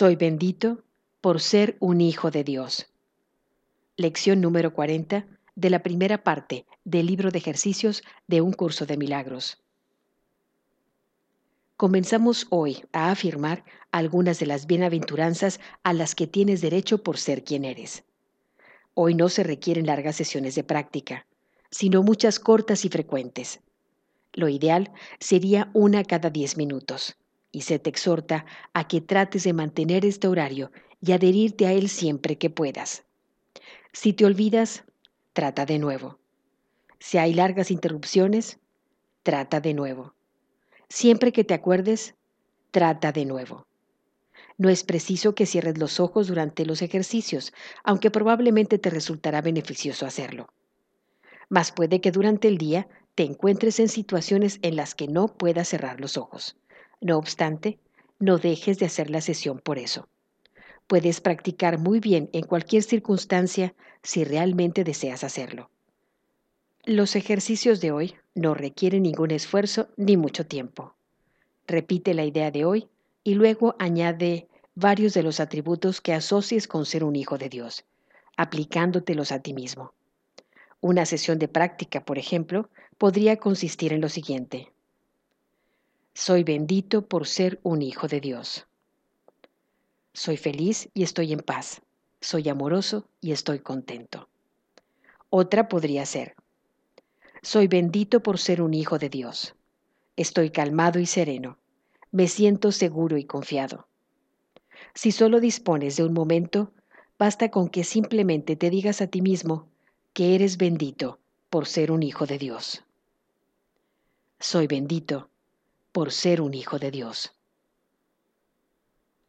Soy bendito por ser un hijo de Dios. Lección número 40 de la primera parte del libro de ejercicios de un curso de milagros. Comenzamos hoy a afirmar algunas de las bienaventuranzas a las que tienes derecho por ser quien eres. Hoy no se requieren largas sesiones de práctica, sino muchas cortas y frecuentes. Lo ideal sería una cada diez minutos, y se te exhorta a que trates de mantener este horario y adherirte a él siempre que puedas. Si te olvidas, trata de nuevo. Si hay largas interrupciones, trata de nuevo. Siempre que te acuerdes, trata de nuevo. No es preciso que cierres los ojos durante los ejercicios, aunque probablemente te resultará beneficioso hacerlo. Mas puede que durante el día te encuentres en situaciones en las que no puedas cerrar los ojos. No obstante, no dejes de hacer la sesión por eso. Puedes practicar muy bien en cualquier circunstancia si realmente deseas hacerlo. Los ejercicios de hoy no requieren ningún esfuerzo ni mucho tiempo. Repite la idea de hoy y luego añade varios de los atributos que asocies con ser un hijo de Dios, aplicándotelos a ti mismo. Una sesión de práctica, por ejemplo, podría consistir en lo siguiente. Soy bendito por ser un hijo de Dios. Soy feliz y estoy en paz. Soy amoroso y estoy contento. Otra podría ser, soy bendito por ser un hijo de Dios. Estoy calmado y sereno. Me siento seguro y confiado. Si solo dispones de un momento, basta con que simplemente te digas a ti mismo que eres bendito por ser un hijo de Dios. Soy bendito por ser un hijo de Dios.